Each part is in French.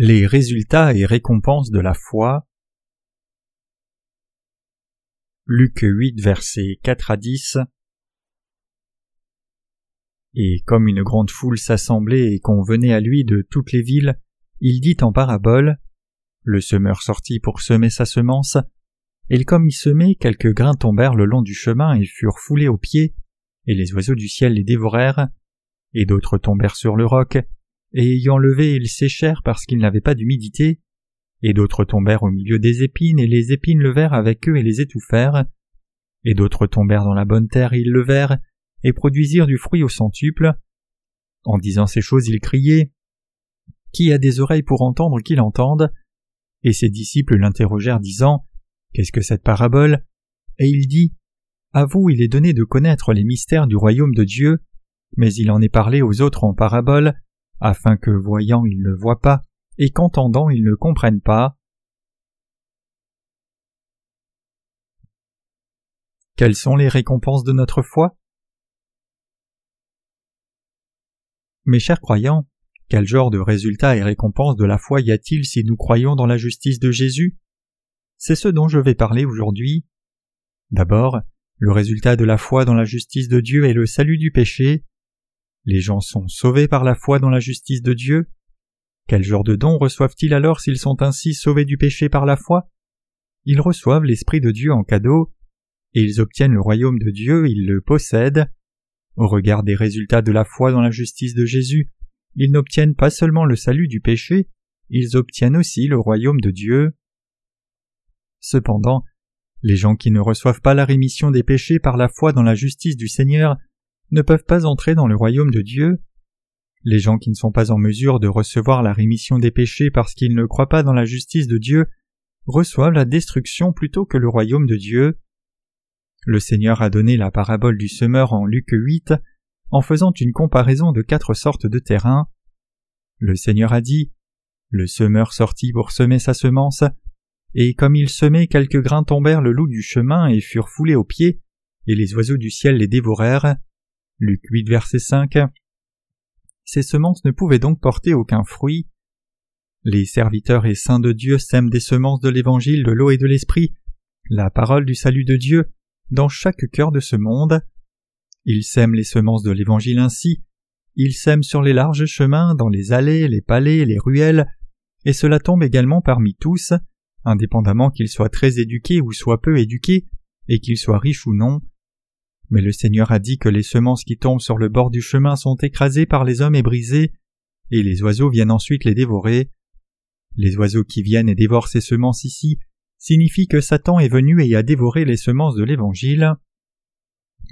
Les résultats et récompenses de la foi. Luc 8 versets 4 à 10 Et comme une grande foule s'assemblait et qu'on venait à lui de toutes les villes, il dit en parabole Le semeur sortit pour semer sa semence, et comme il semait, quelques grains tombèrent le long du chemin et furent foulés aux pieds, et les oiseaux du ciel les dévorèrent, et d'autres tombèrent sur le roc, et ayant levé ils séchèrent parce qu'ils n'avaient pas d'humidité, et d'autres tombèrent au milieu des épines, et les épines levèrent avec eux et les étouffèrent, et d'autres tombèrent dans la bonne terre, et ils levèrent, et produisirent du fruit au centuple. En disant ces choses, il criait Qui a des oreilles pour entendre qu'il entende? Et ses disciples l'interrogèrent, disant Qu'est-ce que cette parabole? Et il dit À vous il est donné de connaître les mystères du royaume de Dieu, mais il en est parlé aux autres en parabole, afin que voyant ils ne voient pas, et qu'entendant ils ne comprennent pas. Quelles sont les récompenses de notre foi? Mes chers croyants, quel genre de résultats et récompenses de la foi y a-t-il si nous croyons dans la justice de Jésus? C'est ce dont je vais parler aujourd'hui. D'abord, le résultat de la foi dans la justice de Dieu est le salut du péché. Les gens sont sauvés par la foi dans la justice de Dieu. Quel genre de dons reçoivent-ils alors s'ils sont ainsi sauvés du péché par la foi? Ils reçoivent l'Esprit de Dieu en cadeau, et ils obtiennent le royaume de Dieu, ils le possèdent. Au regard des résultats de la foi dans la justice de Jésus, ils n'obtiennent pas seulement le salut du péché, ils obtiennent aussi le royaume de Dieu. Cependant, les gens qui ne reçoivent pas la rémission des péchés par la foi dans la justice du Seigneur ne peuvent pas entrer dans le royaume de Dieu. Les gens qui ne sont pas en mesure de recevoir la rémission des péchés parce qu'ils ne croient pas dans la justice de Dieu reçoivent la destruction plutôt que le royaume de Dieu. Le Seigneur a donné la parabole du semeur en Luc 8 en faisant une comparaison de quatre sortes de terrains. Le Seigneur a dit Le semeur sortit pour semer sa semence, et comme il semait, quelques grains tombèrent le loup du chemin et furent foulés aux pieds, et les oiseaux du ciel les dévorèrent. Luc 8 verset 5. Ces semences ne pouvaient donc porter aucun fruit. Les serviteurs et saints de Dieu sèment des semences de l'évangile de l'eau et de l'esprit, la parole du salut de Dieu, dans chaque cœur de ce monde. Ils sèment les semences de l'évangile ainsi, ils sèment sur les larges chemins, dans les allées, les palais, les ruelles, et cela tombe également parmi tous, indépendamment qu'ils soient très éduqués ou soient peu éduqués, et qu'ils soient riches ou non. Mais le Seigneur a dit que les semences qui tombent sur le bord du chemin sont écrasées par les hommes et brisées, et les oiseaux viennent ensuite les dévorer. Les oiseaux qui viennent et dévorent ces semences ici signifient que Satan est venu et a dévoré les semences de l'Évangile.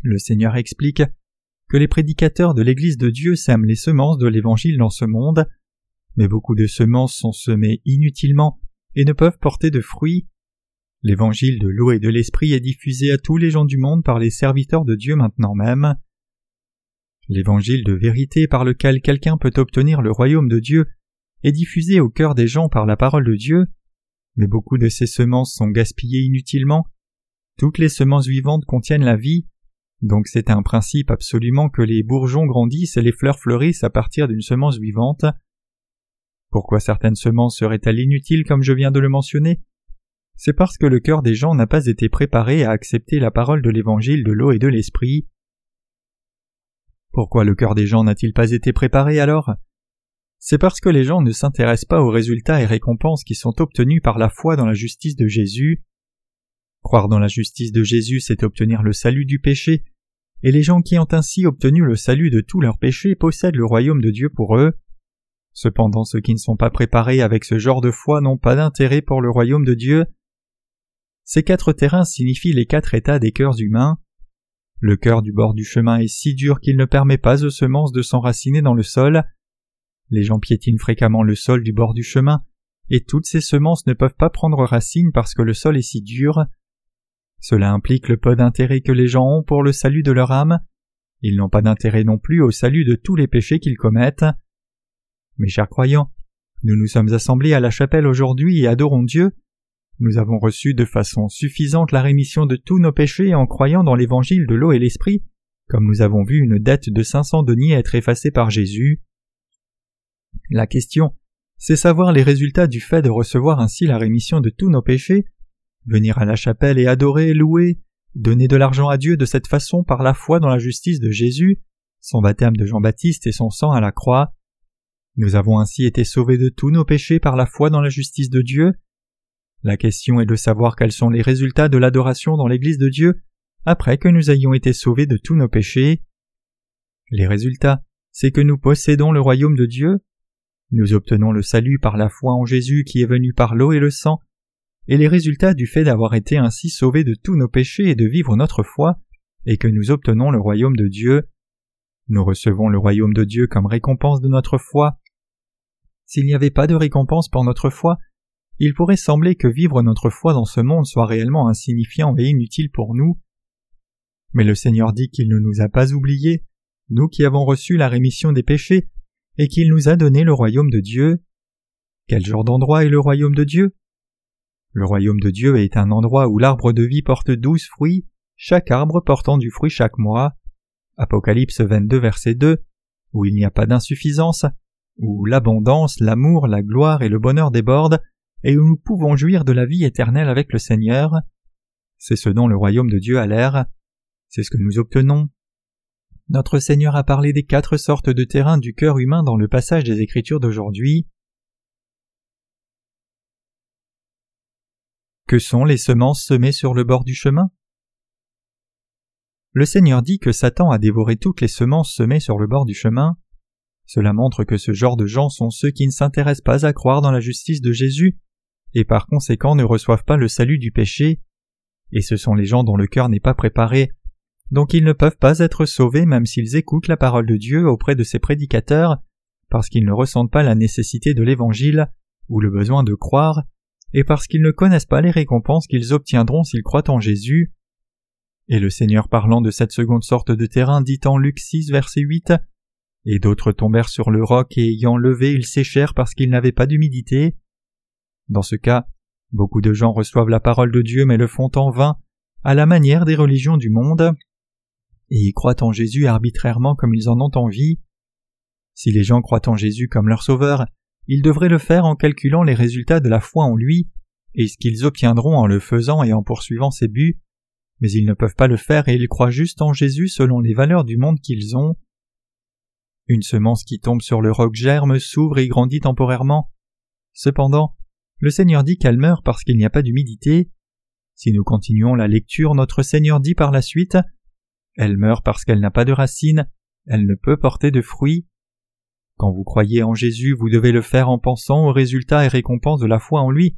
Le Seigneur explique que les prédicateurs de l'Église de Dieu sèment les semences de l'Évangile dans ce monde, mais beaucoup de semences sont semées inutilement et ne peuvent porter de fruits. L'évangile de l'eau et de l'esprit est diffusé à tous les gens du monde par les serviteurs de Dieu maintenant même. L'évangile de vérité par lequel quelqu'un peut obtenir le royaume de Dieu est diffusé au cœur des gens par la parole de Dieu, mais beaucoup de ces semences sont gaspillées inutilement. Toutes les semences vivantes contiennent la vie, donc c'est un principe absolument que les bourgeons grandissent et les fleurs fleurissent à partir d'une semence vivante. Pourquoi certaines semences seraient-elles inutiles comme je viens de le mentionner? C'est parce que le cœur des gens n'a pas été préparé à accepter la parole de l'évangile de l'eau et de l'esprit. Pourquoi le cœur des gens n'a-t-il pas été préparé alors? C'est parce que les gens ne s'intéressent pas aux résultats et récompenses qui sont obtenus par la foi dans la justice de Jésus. Croire dans la justice de Jésus, c'est obtenir le salut du péché, et les gens qui ont ainsi obtenu le salut de tous leurs péchés possèdent le royaume de Dieu pour eux. Cependant ceux qui ne sont pas préparés avec ce genre de foi n'ont pas d'intérêt pour le royaume de Dieu, ces quatre terrains signifient les quatre états des cœurs humains. Le cœur du bord du chemin est si dur qu'il ne permet pas aux semences de s'enraciner dans le sol. Les gens piétinent fréquemment le sol du bord du chemin, et toutes ces semences ne peuvent pas prendre racine parce que le sol est si dur. Cela implique le peu d'intérêt que les gens ont pour le salut de leur âme. Ils n'ont pas d'intérêt non plus au salut de tous les péchés qu'ils commettent. Mes chers croyants, nous nous sommes assemblés à la chapelle aujourd'hui et adorons Dieu, nous avons reçu de façon suffisante la rémission de tous nos péchés en croyant dans l'évangile de l'eau et l'esprit, comme nous avons vu une dette de cinq cents deniers être effacée par Jésus. La question c'est savoir les résultats du fait de recevoir ainsi la rémission de tous nos péchés, venir à la chapelle et adorer, louer, donner de l'argent à Dieu de cette façon par la foi dans la justice de Jésus, son baptême de Jean-Baptiste et son sang à la croix. Nous avons ainsi été sauvés de tous nos péchés par la foi dans la justice de Dieu. La question est de savoir quels sont les résultats de l'adoration dans l'Église de Dieu après que nous ayons été sauvés de tous nos péchés. Les résultats, c'est que nous possédons le royaume de Dieu, nous obtenons le salut par la foi en Jésus qui est venu par l'eau et le sang, et les résultats du fait d'avoir été ainsi sauvés de tous nos péchés et de vivre notre foi, et que nous obtenons le royaume de Dieu. Nous recevons le royaume de Dieu comme récompense de notre foi. S'il n'y avait pas de récompense pour notre foi, il pourrait sembler que vivre notre foi dans ce monde soit réellement insignifiant et inutile pour nous. Mais le Seigneur dit qu'il ne nous a pas oubliés, nous qui avons reçu la rémission des péchés, et qu'il nous a donné le royaume de Dieu. Quel genre d'endroit est le royaume de Dieu? Le royaume de Dieu est un endroit où l'arbre de vie porte douze fruits, chaque arbre portant du fruit chaque mois. Apocalypse 22 verset 2, où il n'y a pas d'insuffisance, où l'abondance, l'amour, la gloire et le bonheur débordent, et où nous pouvons jouir de la vie éternelle avec le Seigneur. C'est ce dont le royaume de Dieu a l'air. C'est ce que nous obtenons. Notre Seigneur a parlé des quatre sortes de terrains du cœur humain dans le passage des Écritures d'aujourd'hui. Que sont les semences semées sur le bord du chemin? Le Seigneur dit que Satan a dévoré toutes les semences semées sur le bord du chemin. Cela montre que ce genre de gens sont ceux qui ne s'intéressent pas à croire dans la justice de Jésus et par conséquent ne reçoivent pas le salut du péché, et ce sont les gens dont le cœur n'est pas préparé donc ils ne peuvent pas être sauvés même s'ils écoutent la parole de Dieu auprès de ses prédicateurs, parce qu'ils ne ressentent pas la nécessité de l'Évangile ou le besoin de croire, et parce qu'ils ne connaissent pas les récompenses qu'ils obtiendront s'ils croient en Jésus. Et le Seigneur parlant de cette seconde sorte de terrain dit en Luc 6 verset 8 Et d'autres tombèrent sur le roc et ayant levé ils séchèrent parce qu'ils n'avaient pas d'humidité. Dans ce cas, beaucoup de gens reçoivent la parole de Dieu mais le font en vain, à la manière des religions du monde et ils croient en Jésus arbitrairement comme ils en ont envie. Si les gens croient en Jésus comme leur sauveur, ils devraient le faire en calculant les résultats de la foi en lui, et ce qu'ils obtiendront en le faisant et en poursuivant ses buts, mais ils ne peuvent pas le faire et ils croient juste en Jésus selon les valeurs du monde qu'ils ont. Une semence qui tombe sur le roc germe, s'ouvre et grandit temporairement. Cependant, le Seigneur dit qu'elle meurt parce qu'il n'y a pas d'humidité. Si nous continuons la lecture, notre Seigneur dit par la suite elle meurt parce qu'elle n'a pas de racines, elle ne peut porter de fruits. Quand vous croyez en Jésus, vous devez le faire en pensant aux résultats et récompenses de la foi en lui,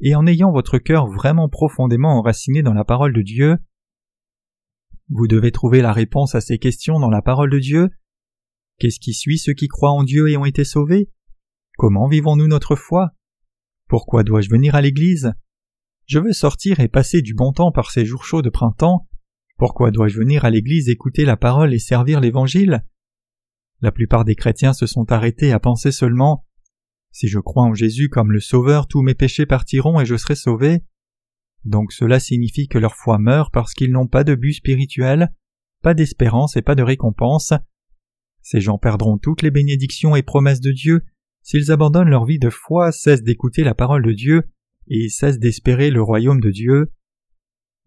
et en ayant votre cœur vraiment profondément enraciné dans la parole de Dieu. Vous devez trouver la réponse à ces questions dans la parole de Dieu. Qu'est-ce qui suit ceux qui croient en Dieu et ont été sauvés? Comment vivons-nous notre foi? Pourquoi dois-je venir à l'Église? Je veux sortir et passer du bon temps par ces jours chauds de printemps, pourquoi dois-je venir à l'Église écouter la parole et servir l'Évangile? La plupart des chrétiens se sont arrêtés à penser seulement Si je crois en Jésus comme le Sauveur, tous mes péchés partiront et je serai sauvé. Donc cela signifie que leur foi meurt parce qu'ils n'ont pas de but spirituel, pas d'espérance et pas de récompense. Ces gens perdront toutes les bénédictions et promesses de Dieu s'ils abandonnent leur vie de foi, cessent d'écouter la parole de Dieu et cessent d'espérer le royaume de Dieu.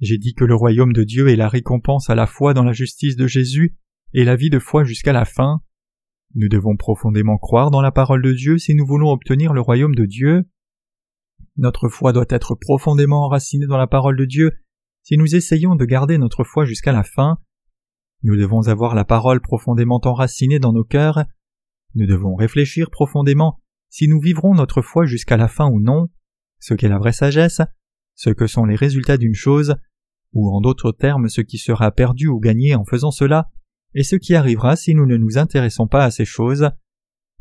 J'ai dit que le royaume de Dieu est la récompense à la foi dans la justice de Jésus et la vie de foi jusqu'à la fin. Nous devons profondément croire dans la parole de Dieu si nous voulons obtenir le royaume de Dieu. Notre foi doit être profondément enracinée dans la parole de Dieu si nous essayons de garder notre foi jusqu'à la fin. Nous devons avoir la parole profondément enracinée dans nos cœurs. Nous devons réfléchir profondément si nous vivrons notre foi jusqu'à la fin ou non, ce qu'est la vraie sagesse, ce que sont les résultats d'une chose, ou en d'autres termes ce qui sera perdu ou gagné en faisant cela, et ce qui arrivera si nous ne nous intéressons pas à ces choses.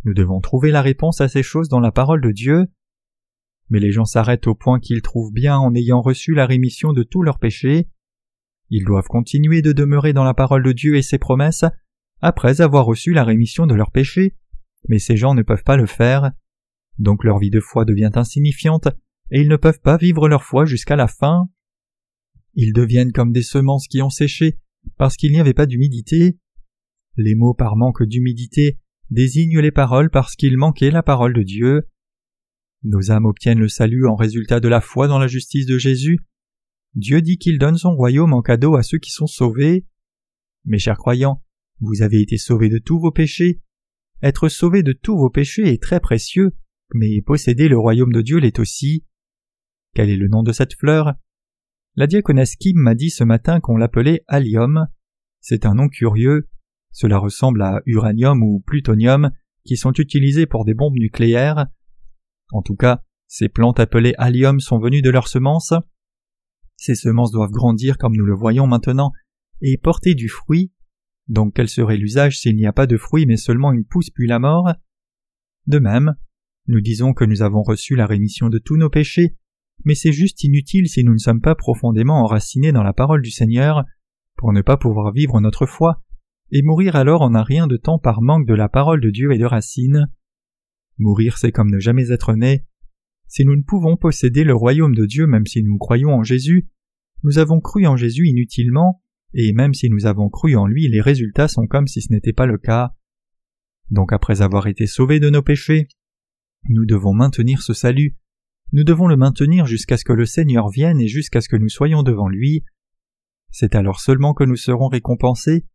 Nous devons trouver la réponse à ces choses dans la parole de Dieu. Mais les gens s'arrêtent au point qu'ils trouvent bien en ayant reçu la rémission de tous leurs péchés. Ils doivent continuer de demeurer dans la parole de Dieu et ses promesses après avoir reçu la rémission de leurs péchés, mais ces gens ne peuvent pas le faire. Donc leur vie de foi devient insignifiante et ils ne peuvent pas vivre leur foi jusqu'à la fin. Ils deviennent comme des semences qui ont séché parce qu'il n'y avait pas d'humidité. Les mots par manque d'humidité désignent les paroles parce qu'il manquait la parole de Dieu. Nos âmes obtiennent le salut en résultat de la foi dans la justice de Jésus. Dieu dit qu'il donne son royaume en cadeau à ceux qui sont sauvés. Mes chers croyants, vous avez été sauvés de tous vos péchés. Être sauvé de tous vos péchés est très précieux, mais posséder le royaume de Dieu l'est aussi. Quel est le nom de cette fleur? La diaconesse m'a dit ce matin qu'on l'appelait allium. C'est un nom curieux. Cela ressemble à uranium ou plutonium qui sont utilisés pour des bombes nucléaires. En tout cas, ces plantes appelées allium sont venues de leurs semences. Ces semences doivent grandir comme nous le voyons maintenant et porter du fruit. Donc quel serait l'usage s'il n'y a pas de fruit mais seulement une pousse puis la mort? De même, nous disons que nous avons reçu la rémission de tous nos péchés, mais c'est juste inutile si nous ne sommes pas profondément enracinés dans la parole du Seigneur pour ne pas pouvoir vivre notre foi, et mourir alors en un rien de temps par manque de la parole de Dieu et de racines. Mourir c'est comme ne jamais être né. Si nous ne pouvons posséder le royaume de Dieu même si nous croyons en Jésus, nous avons cru en Jésus inutilement, et même si nous avons cru en lui, les résultats sont comme si ce n'était pas le cas. Donc après avoir été sauvés de nos péchés, nous devons maintenir ce salut, nous devons le maintenir jusqu'à ce que le Seigneur vienne et jusqu'à ce que nous soyons devant lui. C'est alors seulement que nous serons récompensés.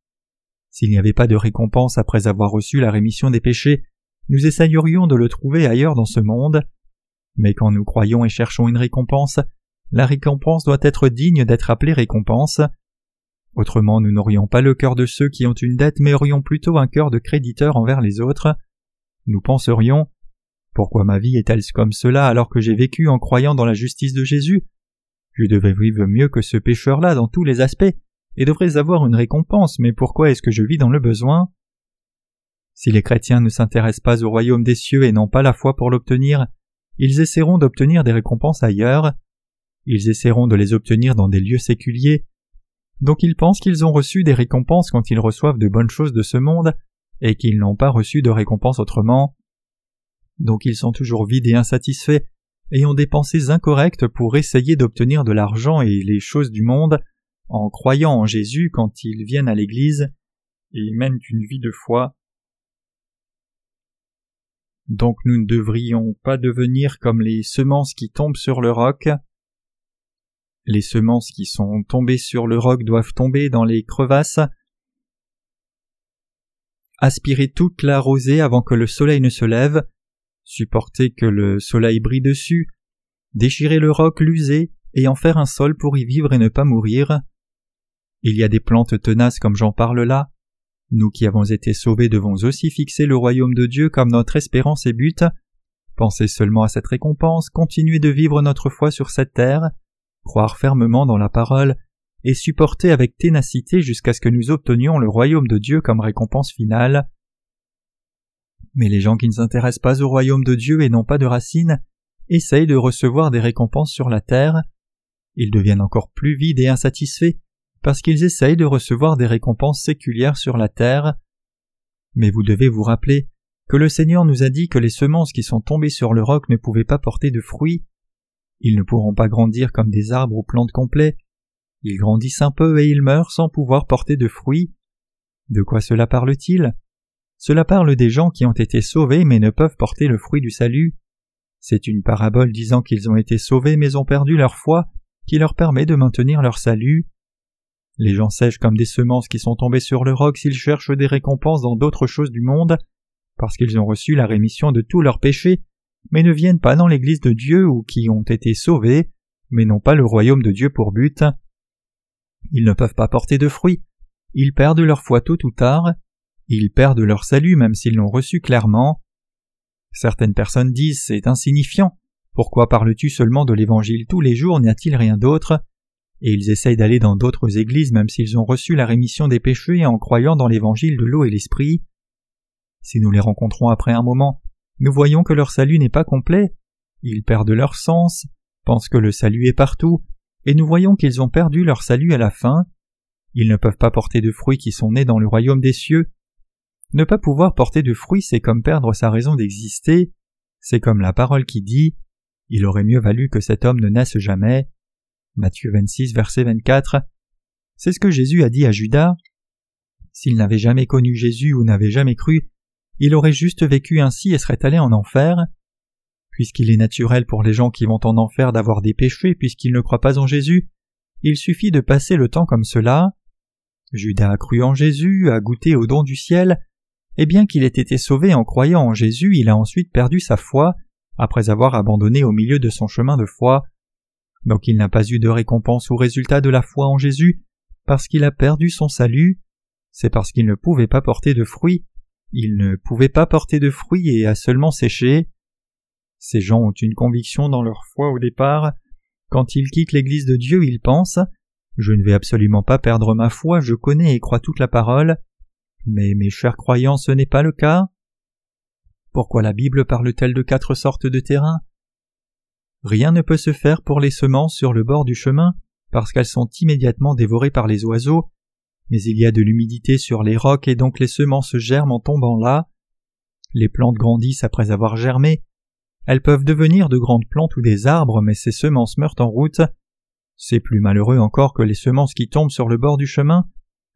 S'il n'y avait pas de récompense après avoir reçu la rémission des péchés, nous essayerions de le trouver ailleurs dans ce monde. Mais quand nous croyons et cherchons une récompense, la récompense doit être digne d'être appelée récompense. Autrement nous n'aurions pas le cœur de ceux qui ont une dette mais aurions plutôt un cœur de créditeur envers les autres. Nous penserions Pourquoi ma vie est-elle comme cela alors que j'ai vécu en croyant dans la justice de Jésus? Je devais vivre mieux que ce pécheur-là dans tous les aspects et devrais avoir une récompense, mais pourquoi est-ce que je vis dans le besoin? Si les chrétiens ne s'intéressent pas au royaume des cieux et n'ont pas la foi pour l'obtenir, ils essaieront d'obtenir des récompenses ailleurs, ils essaieront de les obtenir dans des lieux séculiers, donc ils pensent qu'ils ont reçu des récompenses quand ils reçoivent de bonnes choses de ce monde, et qu'ils n'ont pas reçu de récompense autrement. Donc ils sont toujours vides et insatisfaits, et ont des pensées incorrectes pour essayer d'obtenir de l'argent et les choses du monde, en croyant en Jésus quand ils viennent à l'Église, et mènent une vie de foi. Donc nous ne devrions pas devenir comme les semences qui tombent sur le roc. Les semences qui sont tombées sur le roc doivent tomber dans les crevasses. Aspirer toute la rosée avant que le soleil ne se lève, supporter que le soleil brille dessus, déchirer le roc, l'user, et en faire un sol pour y vivre et ne pas mourir. Il y a des plantes tenaces comme j'en parle là. Nous qui avons été sauvés devons aussi fixer le royaume de Dieu comme notre espérance et but. Pensez seulement à cette récompense, continuer de vivre notre foi sur cette terre, croire fermement dans la parole, et supporter avec ténacité jusqu'à ce que nous obtenions le royaume de Dieu comme récompense finale. Mais les gens qui ne s'intéressent pas au royaume de Dieu et n'ont pas de racines essayent de recevoir des récompenses sur la terre. Ils deviennent encore plus vides et insatisfaits parce qu'ils essayent de recevoir des récompenses séculières sur la terre. Mais vous devez vous rappeler que le Seigneur nous a dit que les semences qui sont tombées sur le roc ne pouvaient pas porter de fruits. Ils ne pourront pas grandir comme des arbres ou plantes complets. Ils grandissent un peu et ils meurent sans pouvoir porter de fruits. De quoi cela parle-t-il? Cela parle des gens qui ont été sauvés mais ne peuvent porter le fruit du salut. C'est une parabole disant qu'ils ont été sauvés mais ont perdu leur foi qui leur permet de maintenir leur salut. Les gens sèchent comme des semences qui sont tombées sur le roc s'ils cherchent des récompenses dans d'autres choses du monde, parce qu'ils ont reçu la rémission de tous leurs péchés, mais ne viennent pas dans l'Église de Dieu ou qui ont été sauvés, mais n'ont pas le royaume de Dieu pour but. Ils ne peuvent pas porter de fruits, ils perdent leur foi tôt ou tard, ils perdent leur salut même s'ils l'ont reçu clairement. Certaines personnes disent c'est insignifiant, pourquoi parles-tu seulement de l'Évangile tous les jours, n'y a-t-il rien d'autre? Et ils essayent d'aller dans d'autres églises même s'ils ont reçu la rémission des péchés en croyant dans l'évangile de l'eau et l'esprit. Si nous les rencontrons après un moment, nous voyons que leur salut n'est pas complet, ils perdent leur sens, pensent que le salut est partout, et nous voyons qu'ils ont perdu leur salut à la fin. Ils ne peuvent pas porter de fruits qui sont nés dans le royaume des cieux. Ne pas pouvoir porter de fruits, c'est comme perdre sa raison d'exister, c'est comme la parole qui dit Il aurait mieux valu que cet homme ne naisse jamais. Matthieu 26, verset 24. C'est ce que Jésus a dit à Judas. S'il n'avait jamais connu Jésus ou n'avait jamais cru, il aurait juste vécu ainsi et serait allé en enfer. Puisqu'il est naturel pour les gens qui vont en enfer d'avoir des péchés puisqu'ils ne croient pas en Jésus, il suffit de passer le temps comme cela. Judas a cru en Jésus, a goûté au don du ciel, et bien qu'il ait été sauvé en croyant en Jésus, il a ensuite perdu sa foi, après avoir abandonné au milieu de son chemin de foi. Donc il n'a pas eu de récompense ou résultat de la foi en Jésus, parce qu'il a perdu son salut, c'est parce qu'il ne pouvait pas porter de fruits, il ne pouvait pas porter de fruits et a seulement séché. Ces gens ont une conviction dans leur foi au départ. Quand ils quittent l'Église de Dieu, ils pensent Je ne vais absolument pas perdre ma foi, je connais et crois toute la parole. Mais mes chers croyants, ce n'est pas le cas. Pourquoi la Bible parle-t-elle de quatre sortes de terrains? Rien ne peut se faire pour les semences sur le bord du chemin, parce qu'elles sont immédiatement dévorées par les oiseaux, mais il y a de l'humidité sur les rocs et donc les semences germent en tombant là. Les plantes grandissent après avoir germé. Elles peuvent devenir de grandes plantes ou des arbres, mais ces semences meurent en route. C'est plus malheureux encore que les semences qui tombent sur le bord du chemin.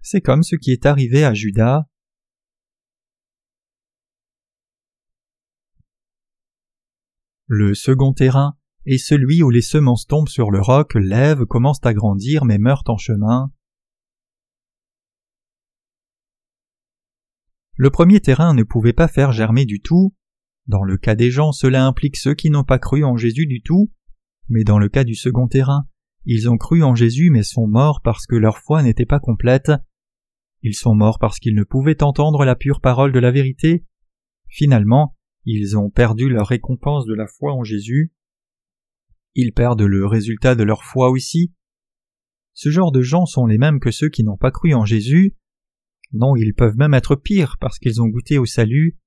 C'est comme ce qui est arrivé à Judas. Le second terrain est celui où les semences tombent sur le roc, lèvent, commencent à grandir mais meurent en chemin. Le premier terrain ne pouvait pas faire germer du tout. Dans le cas des gens, cela implique ceux qui n'ont pas cru en Jésus du tout, mais dans le cas du second terrain, ils ont cru en Jésus mais sont morts parce que leur foi n'était pas complète. Ils sont morts parce qu'ils ne pouvaient entendre la pure parole de la vérité. Finalement, ils ont perdu leur récompense de la foi en Jésus. Ils perdent le résultat de leur foi aussi. Ce genre de gens sont les mêmes que ceux qui n'ont pas cru en Jésus. Non, ils peuvent même être pires parce qu'ils ont goûté au salut.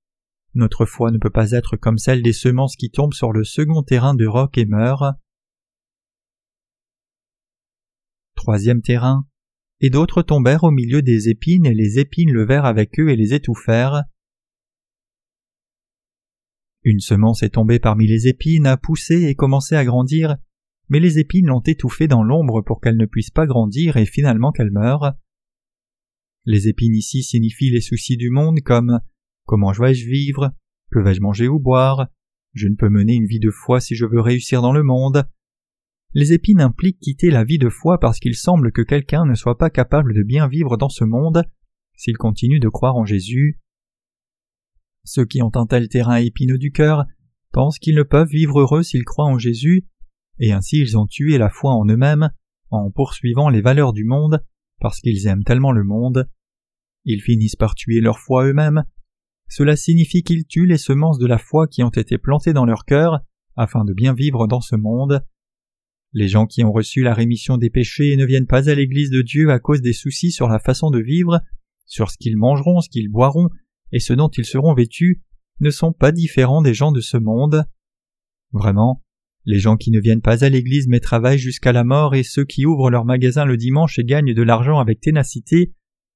Notre foi ne peut pas être comme celle des semences qui tombent sur le second terrain de roc et meurent. Troisième terrain. Et d'autres tombèrent au milieu des épines, et les épines levèrent avec eux et les étouffèrent. Une semence est tombée parmi les épines, a poussé et commencé à grandir, mais les épines l'ont étouffée dans l'ombre pour qu'elle ne puisse pas grandir et finalement qu'elle meure. Les épines ici signifient les soucis du monde comme comment vais-je vivre, que vais-je manger ou boire, je ne peux mener une vie de foi si je veux réussir dans le monde. Les épines impliquent quitter la vie de foi parce qu'il semble que quelqu'un ne soit pas capable de bien vivre dans ce monde s'il continue de croire en Jésus. Ceux qui ont un tel terrain épineux du cœur pensent qu'ils ne peuvent vivre heureux s'ils croient en Jésus, et ainsi ils ont tué la foi en eux-mêmes en poursuivant les valeurs du monde parce qu'ils aiment tellement le monde. Ils finissent par tuer leur foi eux-mêmes. Cela signifie qu'ils tuent les semences de la foi qui ont été plantées dans leur cœur afin de bien vivre dans ce monde. Les gens qui ont reçu la rémission des péchés et ne viennent pas à l'Église de Dieu à cause des soucis sur la façon de vivre, sur ce qu'ils mangeront, ce qu'ils boiront, et ce dont ils seront vêtus, ne sont pas différents des gens de ce monde. Vraiment, les gens qui ne viennent pas à l'Église mais travaillent jusqu'à la mort et ceux qui ouvrent leur magasin le dimanche et gagnent de l'argent avec ténacité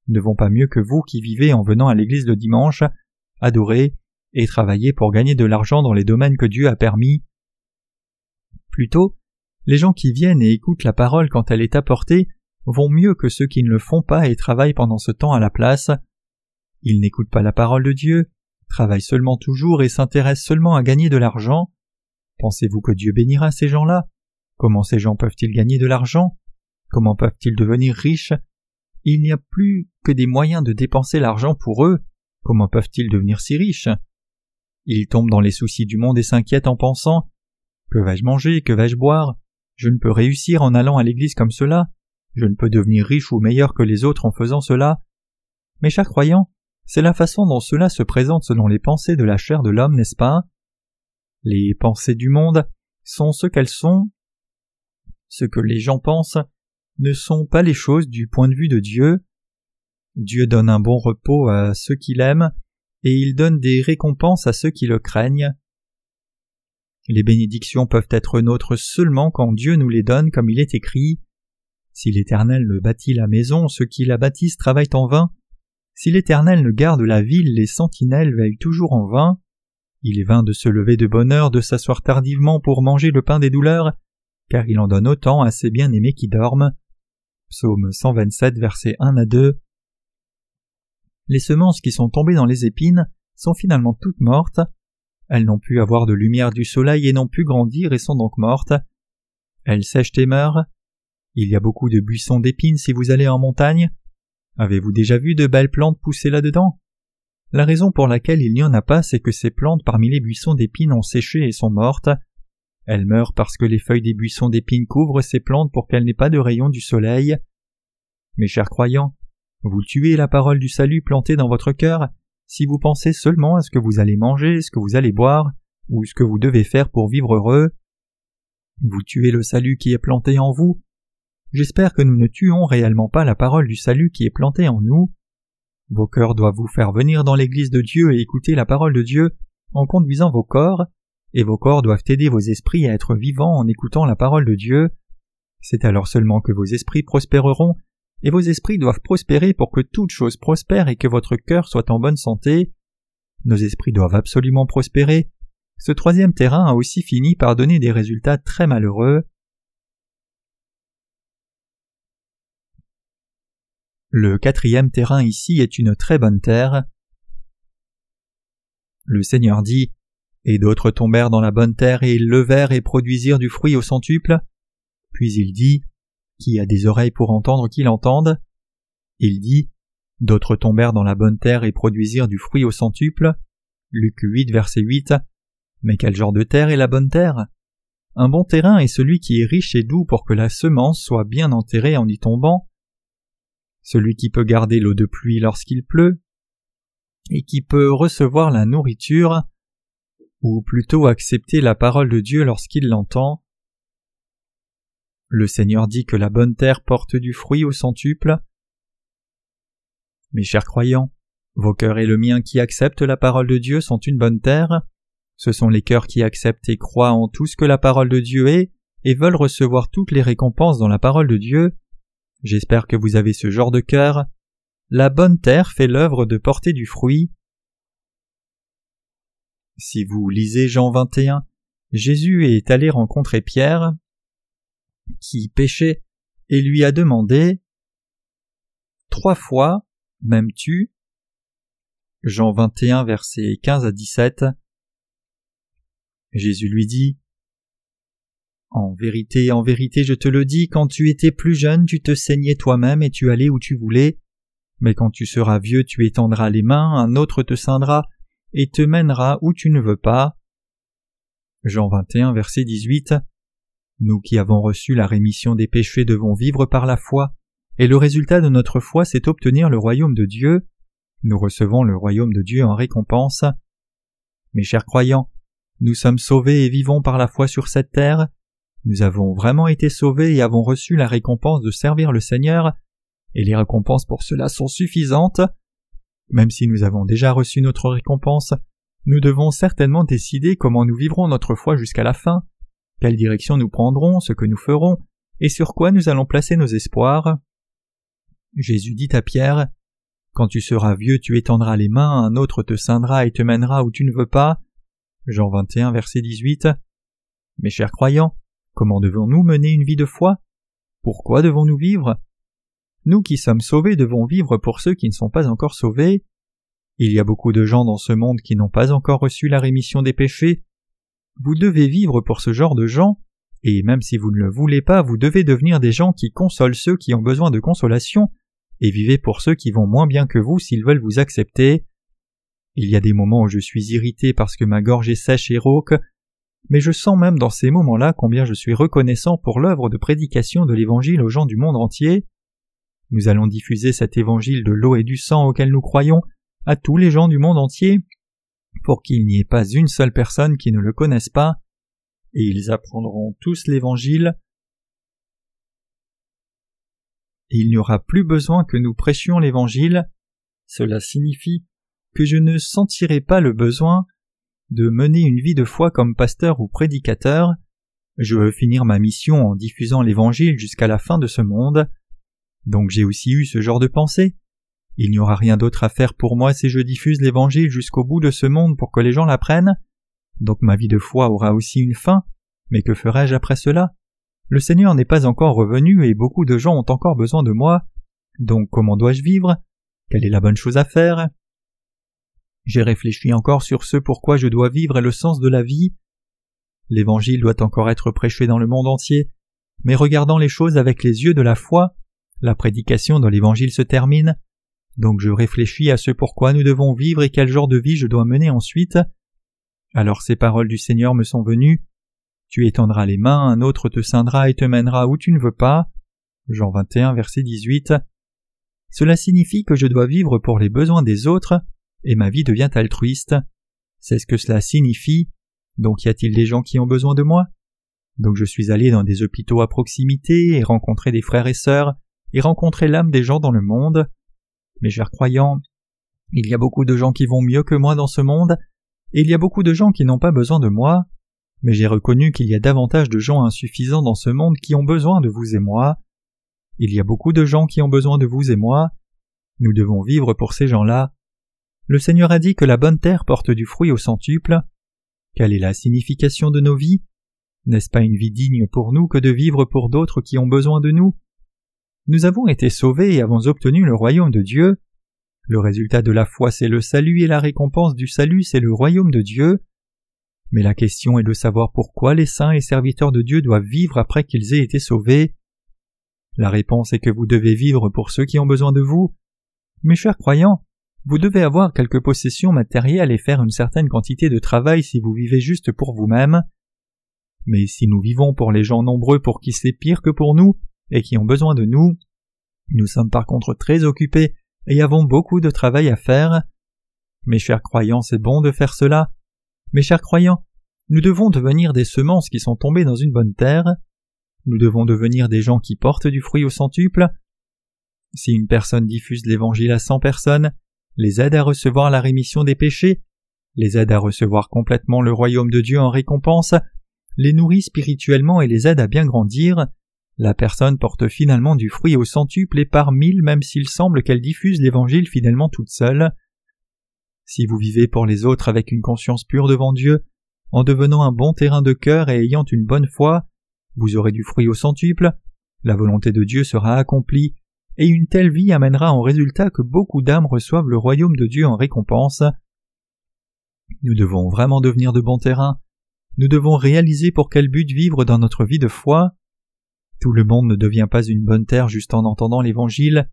ne vont pas mieux que vous qui vivez en venant à l'église le dimanche, adorer et travailler pour gagner de l'argent dans les domaines que Dieu a permis. Plutôt, les gens qui viennent et écoutent la parole quand elle est apportée vont mieux que ceux qui ne le font pas et travaillent pendant ce temps à la place. Ils n'écoutent pas la parole de Dieu, travaillent seulement toujours et s'intéressent seulement à gagner de l'argent. Pensez-vous que Dieu bénira ces gens-là? Comment ces gens peuvent-ils gagner de l'argent? Comment peuvent-ils devenir riches? Il n'y a plus que des moyens de dépenser l'argent pour eux. Comment peuvent-ils devenir si riches? Ils tombent dans les soucis du monde et s'inquiètent en pensant Que vais-je manger? Que vais-je boire? Je ne peux réussir en allant à l'église comme cela. Je ne peux devenir riche ou meilleur que les autres en faisant cela. Mes chers croyants, c'est la façon dont cela se présente selon les pensées de la chair de l'homme, n'est-ce pas? Les pensées du monde sont ce qu'elles sont. Ce que les gens pensent, ne sont pas les choses du point de vue de Dieu. Dieu donne un bon repos à ceux qui l'aiment, et il donne des récompenses à ceux qui le craignent. Les bénédictions peuvent être nôtres seulement quand Dieu nous les donne comme il est écrit. Si l'Éternel ne bâtit la maison, ceux qui la bâtissent travaillent en vain. Si l'Éternel ne garde la ville, les sentinelles veillent toujours en vain. Il est vain de se lever de bonne heure, de s'asseoir tardivement pour manger le pain des douleurs, car il en donne autant à ses bien-aimés qui dorment. Psaume 127, versets 1 à 2. Les semences qui sont tombées dans les épines sont finalement toutes mortes. Elles n'ont pu avoir de lumière du soleil et n'ont pu grandir et sont donc mortes. Elles sèchent et meurent. Il y a beaucoup de buissons d'épines si vous allez en montagne. Avez-vous déjà vu de belles plantes pousser là-dedans? La raison pour laquelle il n'y en a pas, c'est que ces plantes parmi les buissons d'épines ont séché et sont mortes. Elles meurent parce que les feuilles des buissons d'épines couvrent ces plantes pour qu'elles n'aient pas de rayons du soleil. Mes chers croyants, vous tuez la parole du salut plantée dans votre cœur si vous pensez seulement à ce que vous allez manger, ce que vous allez boire, ou ce que vous devez faire pour vivre heureux. Vous tuez le salut qui est planté en vous. J'espère que nous ne tuons réellement pas la parole du salut qui est plantée en nous. Vos cœurs doivent vous faire venir dans l'Église de Dieu et écouter la parole de Dieu en conduisant vos corps, et vos corps doivent aider vos esprits à être vivants en écoutant la parole de Dieu. C'est alors seulement que vos esprits prospéreront, et vos esprits doivent prospérer pour que toute chose prospère et que votre cœur soit en bonne santé. Nos esprits doivent absolument prospérer. Ce troisième terrain a aussi fini par donner des résultats très malheureux. Le quatrième terrain ici est une très bonne terre. Le Seigneur dit Et d'autres tombèrent dans la bonne terre et ils levèrent et produisirent du fruit au centuple. Puis il dit Qui a des oreilles pour entendre qu'il entende Il dit D'autres tombèrent dans la bonne terre et produisirent du fruit au centuple. Luc 8, verset 8. Mais quel genre de terre est la bonne terre? Un bon terrain est celui qui est riche et doux pour que la semence soit bien enterrée en y tombant celui qui peut garder l'eau de pluie lorsqu'il pleut, et qui peut recevoir la nourriture, ou plutôt accepter la parole de Dieu lorsqu'il l'entend. Le Seigneur dit que la bonne terre porte du fruit au centuple. Mes chers croyants, vos cœurs et le mien qui acceptent la parole de Dieu sont une bonne terre. Ce sont les cœurs qui acceptent et croient en tout ce que la parole de Dieu est et veulent recevoir toutes les récompenses dans la parole de Dieu. J'espère que vous avez ce genre de cœur. La bonne terre fait l'œuvre de porter du fruit. Si vous lisez Jean 21, Jésus est allé rencontrer Pierre, qui péchait, et lui a demandé Trois fois m'aimes-tu? Jean 21, versets 15 à 17. Jésus lui dit en vérité, en vérité, je te le dis, quand tu étais plus jeune, tu te saignais toi-même et tu allais où tu voulais. Mais quand tu seras vieux, tu étendras les mains, un autre te ceindra et te mènera où tu ne veux pas. Jean 21, verset 18. Nous qui avons reçu la rémission des péchés devons vivre par la foi, et le résultat de notre foi, c'est obtenir le royaume de Dieu. Nous recevons le royaume de Dieu en récompense. Mes chers croyants, nous sommes sauvés et vivons par la foi sur cette terre. Nous avons vraiment été sauvés et avons reçu la récompense de servir le Seigneur, et les récompenses pour cela sont suffisantes. Même si nous avons déjà reçu notre récompense, nous devons certainement décider comment nous vivrons notre foi jusqu'à la fin, quelle direction nous prendrons, ce que nous ferons, et sur quoi nous allons placer nos espoirs? Jésus dit à Pierre, Quand tu seras vieux, tu étendras les mains, un autre te ceindra et te mènera où tu ne veux pas. Jean 21, verset 18. Mes chers croyants, Comment devons-nous mener une vie de foi? Pourquoi devons-nous vivre? Nous qui sommes sauvés devons vivre pour ceux qui ne sont pas encore sauvés. Il y a beaucoup de gens dans ce monde qui n'ont pas encore reçu la rémission des péchés. Vous devez vivre pour ce genre de gens, et même si vous ne le voulez pas, vous devez devenir des gens qui consolent ceux qui ont besoin de consolation, et vivez pour ceux qui vont moins bien que vous s'ils veulent vous accepter. Il y a des moments où je suis irrité parce que ma gorge est sèche et rauque, mais je sens même dans ces moments-là combien je suis reconnaissant pour l'œuvre de prédication de l'Évangile aux gens du monde entier. Nous allons diffuser cet Évangile de l'eau et du sang auquel nous croyons à tous les gens du monde entier, pour qu'il n'y ait pas une seule personne qui ne le connaisse pas, et ils apprendront tous l'Évangile. Il n'y aura plus besoin que nous prêchions l'Évangile. Cela signifie que je ne sentirai pas le besoin de mener une vie de foi comme pasteur ou prédicateur. Je veux finir ma mission en diffusant l'Évangile jusqu'à la fin de ce monde. Donc j'ai aussi eu ce genre de pensée. Il n'y aura rien d'autre à faire pour moi si je diffuse l'Évangile jusqu'au bout de ce monde pour que les gens l'apprennent. Donc ma vie de foi aura aussi une fin, mais que ferai-je après cela? Le Seigneur n'est pas encore revenu et beaucoup de gens ont encore besoin de moi. Donc comment dois-je vivre? Quelle est la bonne chose à faire? J'ai réfléchi encore sur ce pourquoi je dois vivre et le sens de la vie. L'Évangile doit encore être prêché dans le monde entier, mais regardant les choses avec les yeux de la foi, la prédication de l'Évangile se termine, donc je réfléchis à ce pourquoi nous devons vivre et quel genre de vie je dois mener ensuite. Alors ces paroles du Seigneur me sont venues. Tu étendras les mains, un autre te scindra et te mènera où tu ne veux pas. Jean 21, verset 18. Cela signifie que je dois vivre pour les besoins des autres, et ma vie devient altruiste. C'est ce que cela signifie. Donc y a-t-il des gens qui ont besoin de moi? Donc je suis allé dans des hôpitaux à proximité et rencontrer des frères et sœurs, et rencontrer l'âme des gens dans le monde. Mes chers croyants, il y a beaucoup de gens qui vont mieux que moi dans ce monde, et il y a beaucoup de gens qui n'ont pas besoin de moi, mais j'ai reconnu qu'il y a davantage de gens insuffisants dans ce monde qui ont besoin de vous et moi. Il y a beaucoup de gens qui ont besoin de vous et moi. Nous devons vivre pour ces gens-là. Le Seigneur a dit que la bonne terre porte du fruit au centuple. Quelle est la signification de nos vies? N'est-ce pas une vie digne pour nous que de vivre pour d'autres qui ont besoin de nous? Nous avons été sauvés et avons obtenu le royaume de Dieu. Le résultat de la foi c'est le salut et la récompense du salut c'est le royaume de Dieu. Mais la question est de savoir pourquoi les saints et serviteurs de Dieu doivent vivre après qu'ils aient été sauvés. La réponse est que vous devez vivre pour ceux qui ont besoin de vous. Mes chers croyants, vous devez avoir quelques possessions matérielles et faire une certaine quantité de travail si vous vivez juste pour vous-même. Mais si nous vivons pour les gens nombreux pour qui c'est pire que pour nous et qui ont besoin de nous, nous sommes par contre très occupés et avons beaucoup de travail à faire. Mes chers croyants, c'est bon de faire cela, mes chers croyants, nous devons devenir des semences qui sont tombées dans une bonne terre. Nous devons devenir des gens qui portent du fruit au centuple. Si une personne diffuse l'Évangile à cent personnes, les aide à recevoir la rémission des péchés, les aide à recevoir complètement le royaume de Dieu en récompense, les nourrit spirituellement et les aide à bien grandir, la personne porte finalement du fruit au centuple et par mille même s'il semble qu'elle diffuse l'Évangile fidèlement toute seule. Si vous vivez pour les autres avec une conscience pure devant Dieu, en devenant un bon terrain de cœur et ayant une bonne foi, vous aurez du fruit au centuple, la volonté de Dieu sera accomplie, et une telle vie amènera en résultat que beaucoup d'âmes reçoivent le royaume de Dieu en récompense. Nous devons vraiment devenir de bons terrains, nous devons réaliser pour quel but vivre dans notre vie de foi. Tout le monde ne devient pas une bonne terre juste en entendant l'Évangile.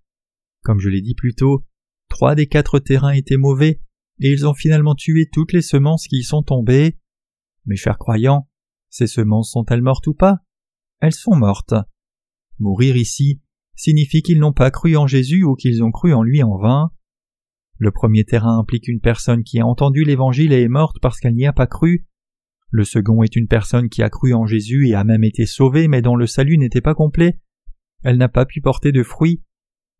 Comme je l'ai dit plus tôt, trois des quatre terrains étaient mauvais, et ils ont finalement tué toutes les semences qui y sont tombées. Mes chers croyants, ces semences sont-elles mortes ou pas? Elles sont mortes. Mourir ici signifie qu'ils n'ont pas cru en Jésus ou qu'ils ont cru en lui en vain. Le premier terrain implique une personne qui a entendu l'Évangile et est morte parce qu'elle n'y a pas cru. Le second est une personne qui a cru en Jésus et a même été sauvée mais dont le salut n'était pas complet. Elle n'a pas pu porter de fruits.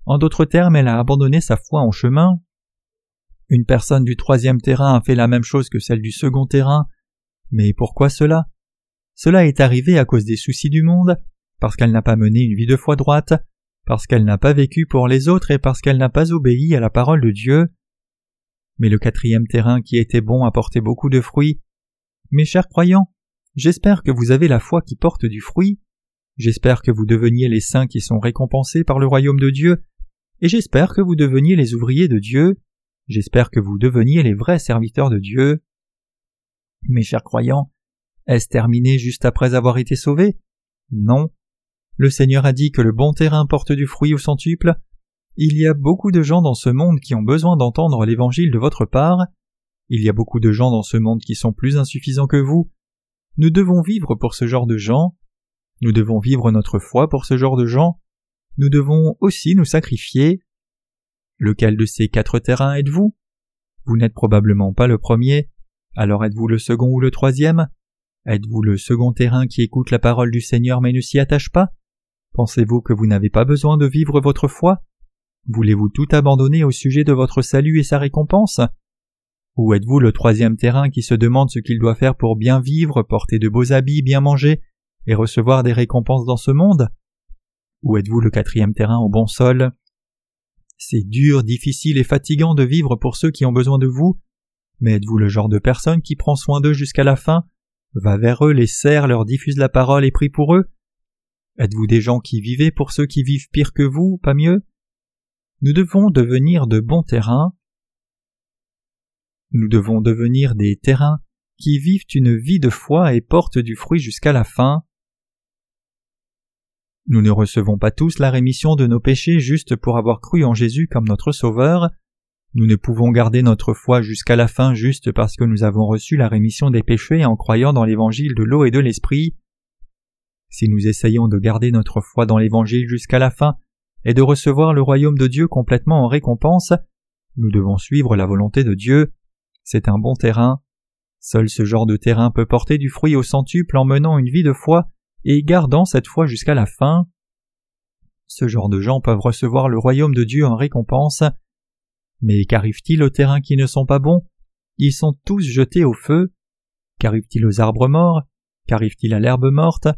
En d'autres termes, elle a abandonné sa foi en chemin. Une personne du troisième terrain a fait la même chose que celle du second terrain. Mais pourquoi cela? Cela est arrivé à cause des soucis du monde, parce qu'elle n'a pas mené une vie de foi droite, parce qu'elle n'a pas vécu pour les autres et parce qu'elle n'a pas obéi à la parole de Dieu. Mais le quatrième terrain qui était bon a porté beaucoup de fruits. Mes chers croyants, j'espère que vous avez la foi qui porte du fruit, j'espère que vous deveniez les saints qui sont récompensés par le royaume de Dieu, et j'espère que vous deveniez les ouvriers de Dieu, J'espère que vous deveniez les vrais serviteurs de Dieu. Mes chers croyants, est-ce terminé juste après avoir été sauvés? Non. Le Seigneur a dit que le bon terrain porte du fruit au centuple. Il y a beaucoup de gens dans ce monde qui ont besoin d'entendre l'évangile de votre part. Il y a beaucoup de gens dans ce monde qui sont plus insuffisants que vous. Nous devons vivre pour ce genre de gens. Nous devons vivre notre foi pour ce genre de gens. Nous devons aussi nous sacrifier. Lequel de ces quatre terrains êtes-vous? Vous, n'êtes probablement pas le premier, alors êtes-vous le second ou le troisième? Êtes-vous le second terrain qui écoute la parole du Seigneur mais ne s'y attache pas? Pensez-vous que vous n'avez pas besoin de vivre votre foi? Voulez-vous tout abandonner au sujet de votre salut et sa récompense? Ou êtes-vous le troisième terrain qui se demande ce qu'il doit faire pour bien vivre, porter de beaux habits, bien manger et recevoir des récompenses dans ce monde? Ou êtes-vous le quatrième terrain au bon sol? C'est dur, difficile et fatigant de vivre pour ceux qui ont besoin de vous, mais êtes-vous le genre de personne qui prend soin d'eux jusqu'à la fin, va vers eux, les sert, leur diffuse la parole et prie pour eux? Êtes-vous des gens qui vivez pour ceux qui vivent pire que vous, pas mieux? Nous devons devenir de bons terrains, Nous devons devenir des terrains qui vivent une vie de foi et portent du fruit jusqu'à la fin. Nous ne recevons pas tous la rémission de nos péchés juste pour avoir cru en Jésus comme notre Sauveur. Nous ne pouvons garder notre foi jusqu'à la fin juste parce que nous avons reçu la rémission des péchés en croyant dans l'évangile de l'eau et de l'esprit. Si nous essayons de garder notre foi dans l'évangile jusqu'à la fin et de recevoir le royaume de Dieu complètement en récompense, nous devons suivre la volonté de Dieu. C'est un bon terrain. Seul ce genre de terrain peut porter du fruit au centuple en menant une vie de foi et gardant cette foi jusqu'à la fin. Ce genre de gens peuvent recevoir le royaume de Dieu en récompense. Mais qu'arrive-t-il aux terrains qui ne sont pas bons? Ils sont tous jetés au feu. Qu'arrive-t-il aux arbres morts? Qu'arrive-t-il à l'herbe morte?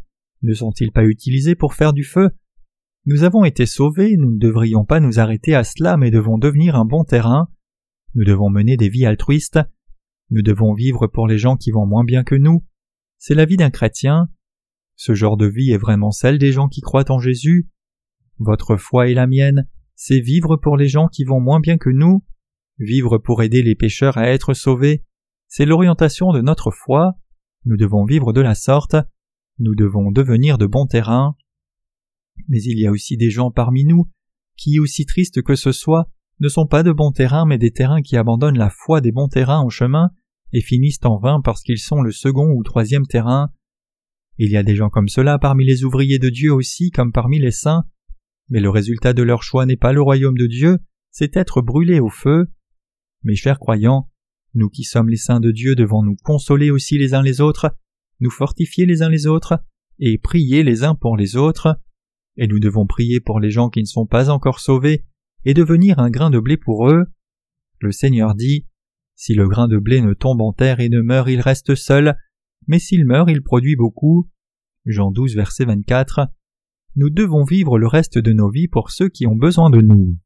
Ne sont-ils pas utilisés pour faire du feu? Nous avons été sauvés, nous ne devrions pas nous arrêter à cela, mais devons devenir un bon terrain. Nous devons mener des vies altruistes. Nous devons vivre pour les gens qui vont moins bien que nous. C'est la vie d'un chrétien. Ce genre de vie est vraiment celle des gens qui croient en Jésus. Votre foi et la mienne, c'est vivre pour les gens qui vont moins bien que nous, vivre pour aider les pécheurs à être sauvés, c'est l'orientation de notre foi. Nous devons vivre de la sorte, nous devons devenir de bons terrains. Mais il y a aussi des gens parmi nous qui, aussi tristes que ce soit, ne sont pas de bons terrains mais des terrains qui abandonnent la foi des bons terrains au chemin et finissent en vain parce qu'ils sont le second ou troisième terrain. Il y a des gens comme cela parmi les ouvriers de Dieu aussi comme parmi les saints, mais le résultat de leur choix n'est pas le royaume de Dieu, c'est être brûlé au feu. Mes chers croyants, nous qui sommes les saints de Dieu devons nous consoler aussi les uns les autres, nous fortifier les uns les autres, et prier les uns pour les autres, et nous devons prier pour les gens qui ne sont pas encore sauvés, et devenir un grain de blé pour eux. Le Seigneur dit, Si le grain de blé ne tombe en terre et ne meurt, il reste seul, mais s'il meurt, il produit beaucoup. Jean 12, verset 24. Nous devons vivre le reste de nos vies pour ceux qui ont besoin de nous.